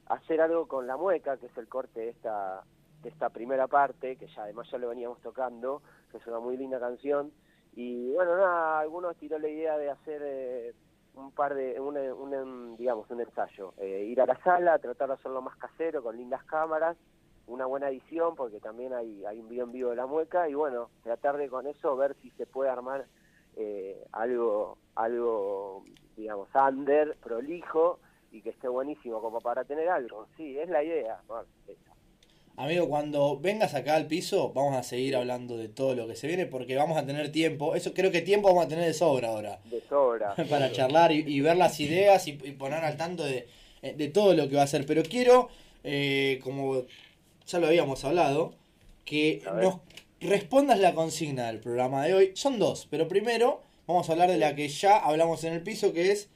hacer algo con La Mueca, que es el corte de esta, de esta primera parte, que ya además ya lo veníamos tocando, que es una muy linda canción. Y bueno, nada, algunos tiró la idea de hacer eh, un par de, un, un, digamos, un ensayo. Eh, ir a la sala, tratar de hacerlo más casero, con lindas cámaras, una buena edición, porque también hay, hay un video en vivo de la mueca, y bueno, tratar de con eso ver si se puede armar eh, algo, algo, digamos, under, prolijo, y que esté buenísimo como para tener algo. Sí, es la idea. Bueno. Amigo, cuando vengas acá al piso, vamos a seguir hablando de todo lo que se viene porque vamos a tener tiempo. Eso creo que tiempo vamos a tener de sobra ahora. De sobra. Para charlar y, y ver las ideas y, y poner al tanto de, eh, de todo lo que va a hacer. Pero quiero, eh, como ya lo habíamos hablado, que nos respondas la consigna del programa de hoy. Son dos, pero primero vamos a hablar de la que ya hablamos en el piso, que es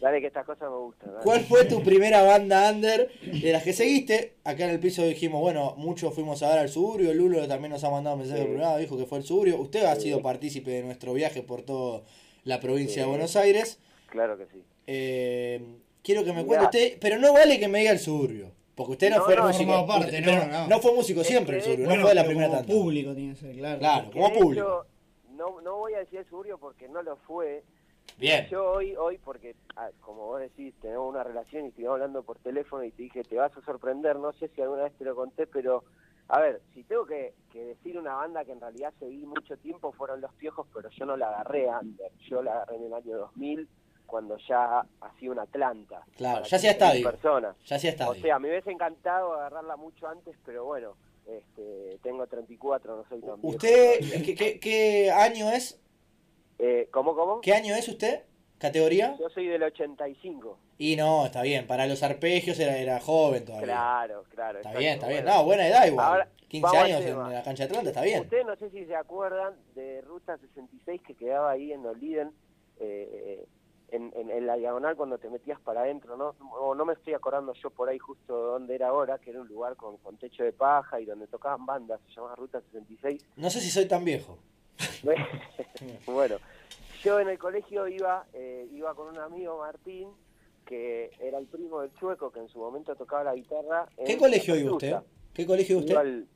Dale que estas cosas me gustan. dale. ¿Cuál fue tu primera banda under de las que seguiste? Acá en el piso dijimos, bueno, muchos fuimos a ver al Suburbio, Lulo también nos ha mandado un mensaje Sí. programa, dijo que fue el Suburbio. Usted ha Sí. sido partícipe de nuestro viaje por toda la provincia Sí. de Buenos Aires. Claro que sí. Eh, quiero que me Mirá. cuente usted, pero no vale que me diga el Suburbio. Porque usted no, No, fue no, músico. formó parte, usted- no, no. no fue músico siempre el que- Suburbio, Bueno, no fue la primera como tanda. público tiene que ser, claro. Como público. hecho, no, no voy a decir el suburbio porque no lo fue. Bien. Yo hoy, hoy porque ah, como vos decís, tenemos una relación y estuvimos hablando por teléfono y te dije, te vas a sorprender, no sé si alguna vez te lo conté, pero a ver, si tengo que, que decir una banda que en realidad seguí mucho tiempo fueron Los Piojos, pero yo no la agarré under, yo la agarré en el año 2000 cuando ya hacía una Atlanta. Claro, ya hacía 15.000 estadio. personas. Ya hacía O estadio. sea, me hubiese encantado agarrarla mucho antes, pero bueno, este, tengo 34, no soy tan viejo ¿Usted todavía. ¿qué, qué, qué año es? Eh, ¿Cómo, cómo? ¿Qué año es usted? ¿Categoría? Yo soy del 85. Y no, está bien. Para los arpegios era, era joven todavía. Claro, claro. Está bien, está bien. No, buena edad igual. ahora, 15 vamos al años en la cancha de Atlanta, está bien. Ustedes no sé si se acuerdan de Ruta 66 que quedaba ahí en Oliden, eh, en, en, en la diagonal cuando te metías para adentro, ¿no? O no me estoy acordando yo por ahí justo donde era ahora, que era un lugar con, con techo de paja y donde tocaban bandas, se llamaba Ruta 66. No sé si soy tan viejo. bueno, yo en el colegio iba, eh, iba con un amigo Martín, que era el primo del Chueco, que en su momento tocaba la guitarra. en ¿Qué colegio iba usted? ¿Qué colegio iba usted? Iba al,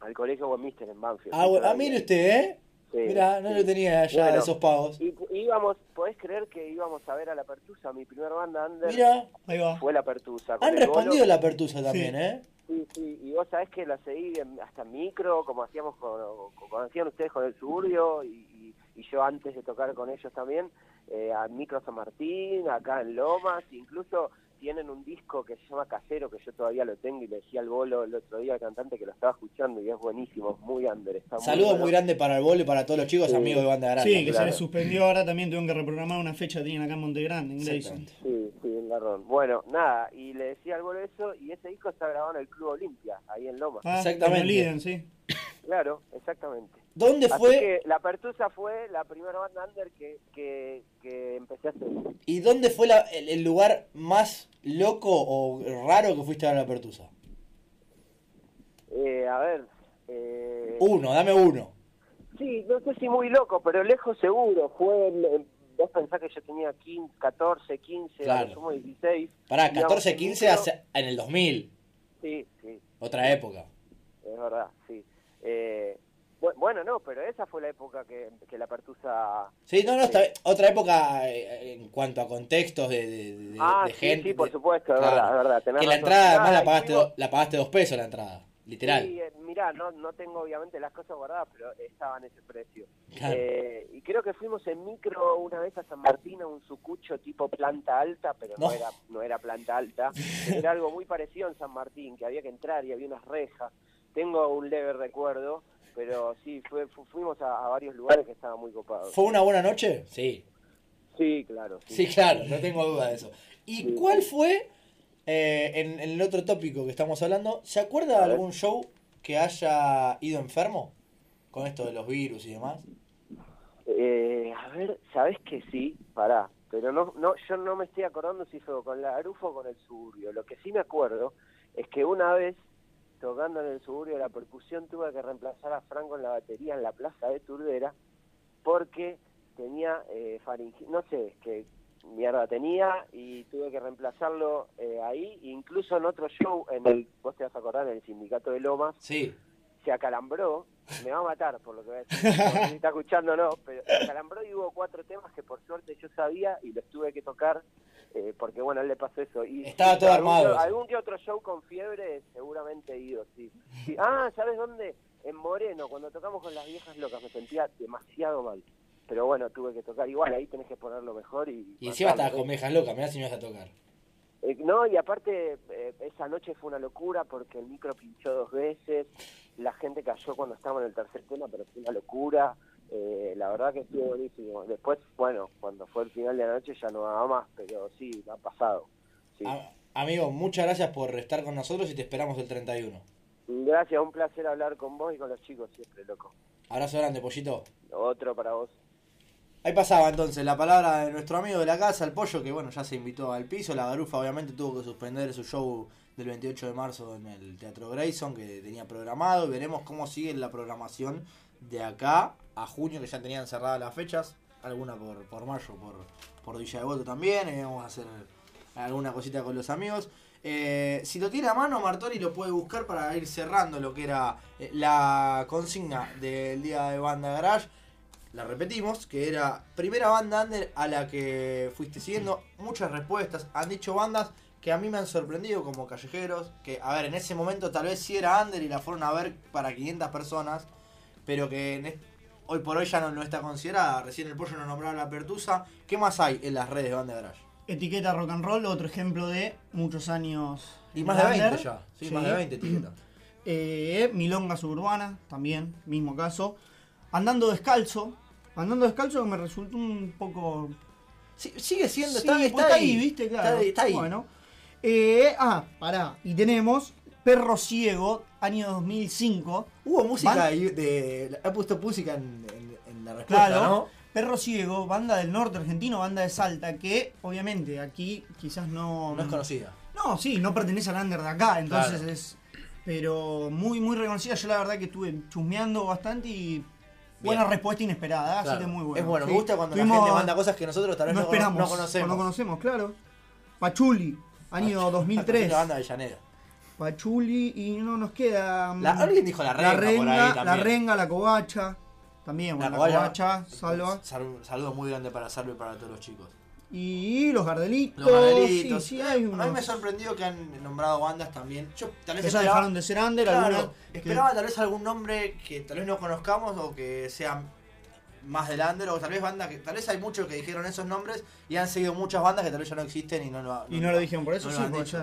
al colegio Westminster en Banfield. Ah, ah, mire usted, ¿eh? Sí, Mira, no sí. lo tenía ya Bueno, esos pagos. Y íbamos, podés creer que íbamos a ver a la Pertusa, mi primer banda under Mira, ahí va. fue la Pertusa. Han respondido la pertusa también, ¿eh? Sí, sí, y vos sabés que la seguí hasta micro, como hacíamos con, como hacían ustedes con el Suburbio, y, y- y yo antes de tocar con ellos también, eh, a Micro San Martín, acá en Lomas, incluso tienen un disco que se llama Casero, que yo todavía lo tengo, y le decía al bolo el otro día al cantante que lo estaba escuchando, y es buenísimo, es muy under. Está Saludos bueno. muy grande para el bolo y para todos los chicos Sí. amigos de Banda Grande. Sí, que se les suspendió ahora también, tuvieron que reprogramar una fecha tenían acá en Monte Grande, en Grayson. Sí, sí, en Garrón. Bueno, nada, y le decía al bolo eso, y ese disco está grabado en el Club Olimpia, ahí en Lomas. Ah, Exactamente. en Oliden, sí. Claro, exactamente. ¿Dónde Así fue que la Pertusa fue la primera banda under que, que, que empecé a hacer. y dónde fue la- el, el lugar más loco o raro que fuiste a la pertusa? Eh, a ver. Eh, Uno, dame uno. Sí, no sé si muy loco, pero lejos seguro. Fue. en- vos pensás que yo tenía 15, 14, 15, a Claro. sumo 16. Pará, Íbamos 14, en 15 micro. hace- en el 2000. Sí, sí, Otra época. es verdad, sí. Eh, bueno, no, pero esa fue la época que, que la Pertusa. Sí, no, no, está bien. Otra época eh, en cuanto a contextos de, de- de- ah, de sí, gente. sí, por supuesto, es claro. verdad, es verdad. tenés Que la razón. entrada además la pagaste, do- la pagaste dos pesos la entrada. Literal. Sí, eh, mirá, no, no tengo obviamente las cosas guardadas, pero estaban ese precio. Claro. Eh, y creo que fuimos en micro una vez a San Martín a un sucucho tipo planta alta, pero no, No. era no era planta alta. Era algo muy parecido en San Martín, que había que entrar y había unas rejas. Tengo un leve recuerdo, pero sí, fue, fu- fuimos a, a varios lugares que estaban muy copados. ¿Fue una buena noche? Sí. Sí, claro. Sí, claro, no tengo duda de eso. ¿Y cuál fue, eh, en, en el otro tópico que estamos hablando, ¿se acuerda de algún show que haya ido enfermo? Con esto de los virus y demás. Eh, a ver, ¿sabés que sí? Pará, pero no, no, yo no me estoy acordando si fue con la Arufo o con el Suburbio. Lo que sí me acuerdo es que una vez, tocando en el Suburbio de la percusión, tuve que reemplazar a Franco en la batería en la plaza de Turdera porque tenía eh, no sé qué mierda tenía y tuve que reemplazarlo eh, ahí, incluso en otro show, en el, vos te vas a acordar, en el Sindicato de Lomas, Sí. se acalambró, me va a matar por lo que voy a decir, no si está escuchando o no, pero se acalambró y hubo cuatro temas que por suerte yo sabía y los tuve que tocar, eh, porque bueno, a él le pasó eso. Y Estaba sí, todo algún armado. Algún que otro show con fiebre seguramente he ido, sí. Sí. Ah, ¿sabes dónde? En Moreno, cuando tocamos con las viejas locas, me sentía demasiado mal. Pero bueno, tuve que tocar igual, ahí tenés que ponerlo mejor y... Y encima estabas con mejas locas, mirá si me vas a tocar. Eh, no, y aparte, eh, esa noche fue una locura porque el micro pinchó dos veces, la gente cayó cuando estaba en el tercer tema, pero fue una locura. Eh, la verdad que estuvo buenísimo. Después, bueno, cuando fue el final de la noche ya no daba más, pero sí, ha pasado. Sí. A- amigo, muchas gracias por estar con nosotros y te esperamos el 31. Gracias, un placer hablar con vos y con los chicos siempre, loco. Abrazo grande, pollito. Otro para vos. Ahí pasaba entonces la palabra de nuestro amigo de la casa, el pollo, que bueno, ya se invitó al piso. La garufa obviamente tuvo que suspender su show del 28 de marzo en el Teatro Grayson que tenía programado y veremos cómo sigue la programación de acá a junio, que ya tenían cerradas las fechas, alguna por, por mayo, por, por Villa Devoto también, y vamos a hacer alguna cosita con los amigos. Eh, si lo tiene a mano, Martori lo puede buscar para ir cerrando lo que era eh, la consigna del día de Banda Garage la repetimos, que era primera banda under a la que fuiste siguiendo. Muchas respuestas. Han dicho bandas que a mí me han sorprendido, como Callejeros, que, a ver, en ese momento tal vez sí era under y la fueron a ver para 500 personas, pero que en hoy por hoy ya no, no está considerada. Recién el pollo nos nombraba la Pertusa. ¿Qué más hay en las redes de Banda Garage? Etiqueta rock and roll, otro ejemplo de muchos años. Y más de under. 20 ya. Sí, más de 20 etiquetas. Eh, Milonga Suburbana, también, mismo caso. Andando descalzo. Andando descalzo me resultó un poco Sí, sigue siendo, Sí, está, pues está está ahí, ahí, ¿viste? Claro. Está, ahí, está ahí. Bueno. Eh, ah, pará. Y tenemos Perro Ciego, año 2005. Hubo música Ban- ahí de. He puesto música en, en- en la respuesta, Claro. ¿no? Perro Ciego, banda del norte argentino, banda de Salta, que obviamente aquí quizás no. No es conocida. No, sí, no pertenece al under de acá, entonces Claro. es. Pero muy, muy reconocida. Yo la verdad que estuve chusmeando bastante y. Buena respuesta inesperada, Claro. así que muy bueno. Es bueno, me gusta cuando la gente manda cosas que nosotros tal vez no no, esperamos, no conocemos. No conocemos, claro. Pachuli, año 2003. La banda de Llanera. Pachuli y no nos queda. mm, La- alguien dijo la renga por ahí renga, también. la renga, la covacha. También, La la covacha, salva. Sal- saludo muy grande para Salvo y para todos los chicos. Y los gardelitos. Los Gardelitos. Sí, sí, hay A mí me unos. sorprendió que han nombrado bandas también. Yo tal vez esperaba- dejaron de ser under, Claro, que- esperaba tal vez algún nombre que tal vez no conozcamos o que sea más del under o tal vez bandas que tal vez hay muchos que dijeron esos nombres y han seguido muchas bandas que tal vez ya no existen y no lo, Y no lo dijeron, por eso no sí,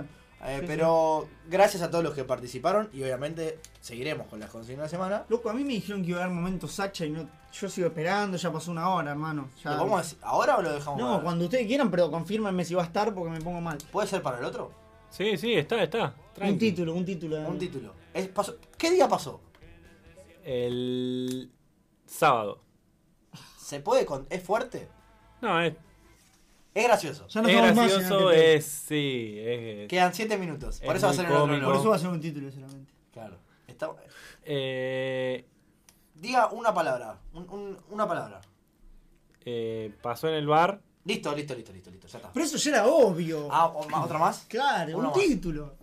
Eh, sí, pero gracias a todos los que participaron y obviamente seguiremos con las consignas de semana. Loco, a mí me dijeron que iba a haber momentos Sacha y no. Yo sigo esperando, ya pasó una hora, hermano. Ya- ¿Lo vamos a decir ahora o lo dejamos No, cuando ustedes quieran, pero confírmenme si va a estar porque me pongo mal. ¿Puede ser para el otro? Sí, sí, está, está. Un título, un título. Un título. Es- pasó- ¿Qué día pasó? El sábado. ¿Se puede con... ¿Es fuerte? No, es, Es gracioso. Ya no es más, gracioso, Pepe. es, sí, es, Quedan 7 minutos. Por Es eso va a ser otro cómico. Por eso va a ser un título solamente. Claro. Está- eh, Diga una palabra. un- un- una palabra. eh, pasó en el bar. Listo, listo, listo, listo, listo. Ya está. Pero eso ya era obvio. Ah, ¿Otra más? claro, uno un más. título.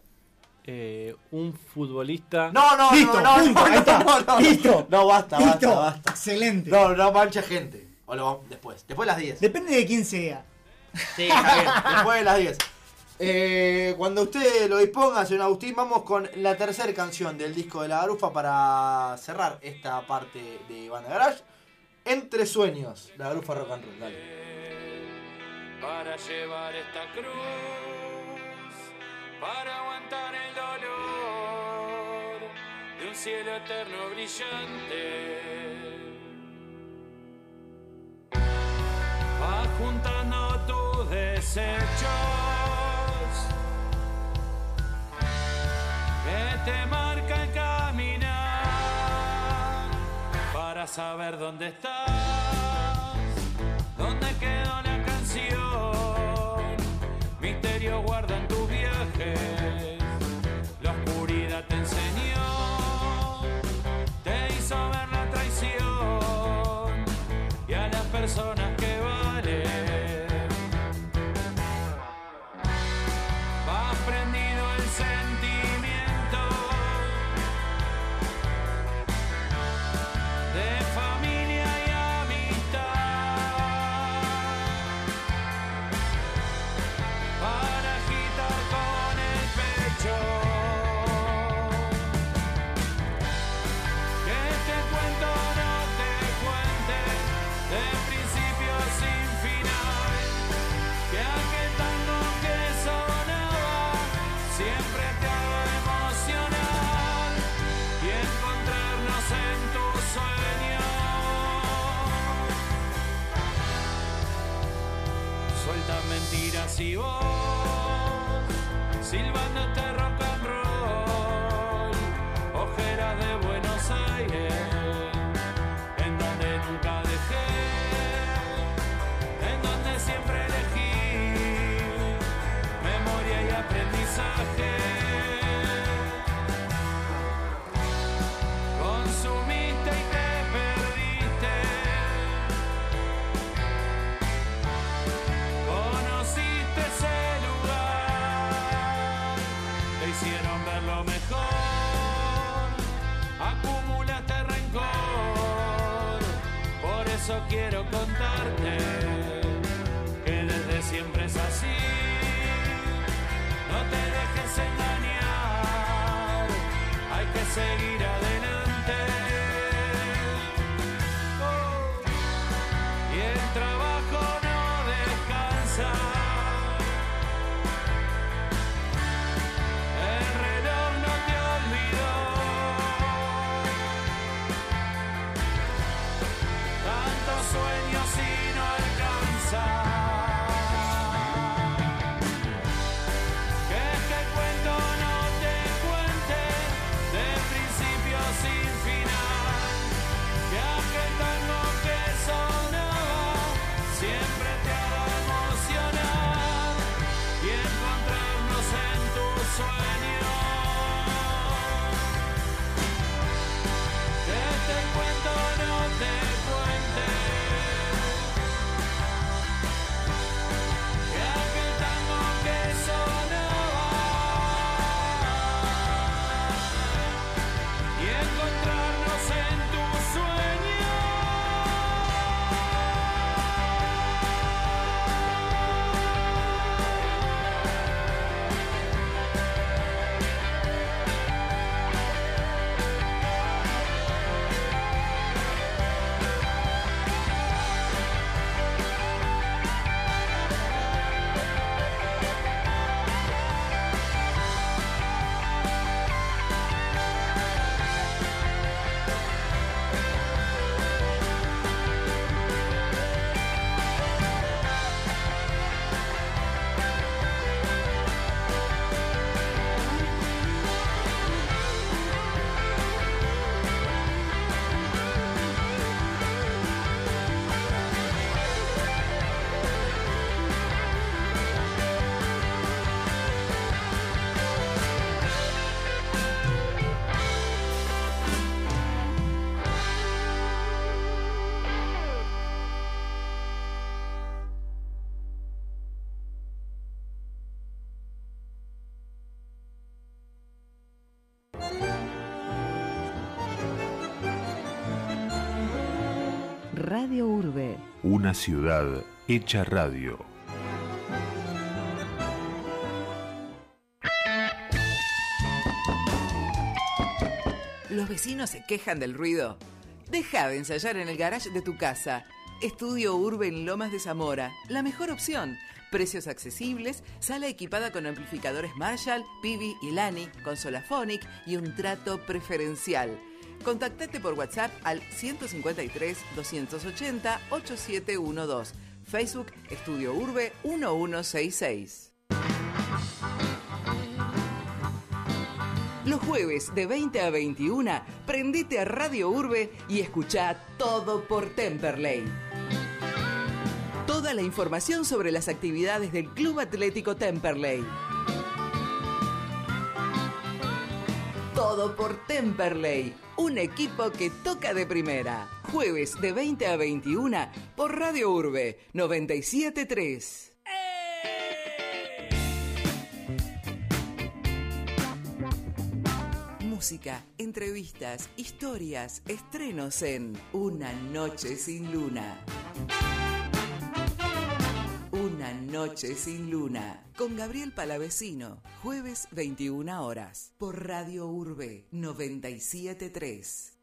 eh, un futbolista. No, no, Listo, no, no, punto, no, ahí está. no, no, no. Listo. No, basta, basta, Listo. basta. Excelente. No, no mancha gente. O lo vamos después. Después de las 10. Depende de quién sea. Sí, está bien. Después de las 10. Eh, cuando usted lo disponga, señor Agustín, vamos con la tercera canción del disco de la Garufa para cerrar esta parte de Banda Garage. Entre sueños, la Garufa Rock and Roll. Dale. para llevar esta cruz, para aguantar el dolor de un cielo eterno brillante. Va juntando desechos que te marcan caminar para saber dónde estás, dónde quedó la canción. Misterio guardan tus viajes, la contarte que desde siempre es así, no te dejes engañar, hay que seguir Radio Urbe. Una ciudad hecha radio. ¿Los vecinos se quejan del ruido? Deja de ensayar en el garage de tu casa. Estudio Urbe en Lomas de Zamora, la mejor opción. Precios accesibles, sala equipada con amplificadores Marshall, Pivi y Lani, consola Phonic y un trato preferencial. Contactate por WhatsApp al 153 280 8712. Facebook Estudio Urbe 1166. Los jueves de 20 a 21, prendete a Radio Urbe y escucha todo por Temperley. Toda la información sobre las actividades del Club Atlético Temperley. Todo por Temperley, un equipo que toca de primera. Jueves de 20 a 21 por Radio Urbe 973. Música, entrevistas, historias, estrenos en Una Noche sin Luna. Una Noche sin Luna. Con Gabriel Palavecino. Jueves 21 horas. Por Radio Urbe 973.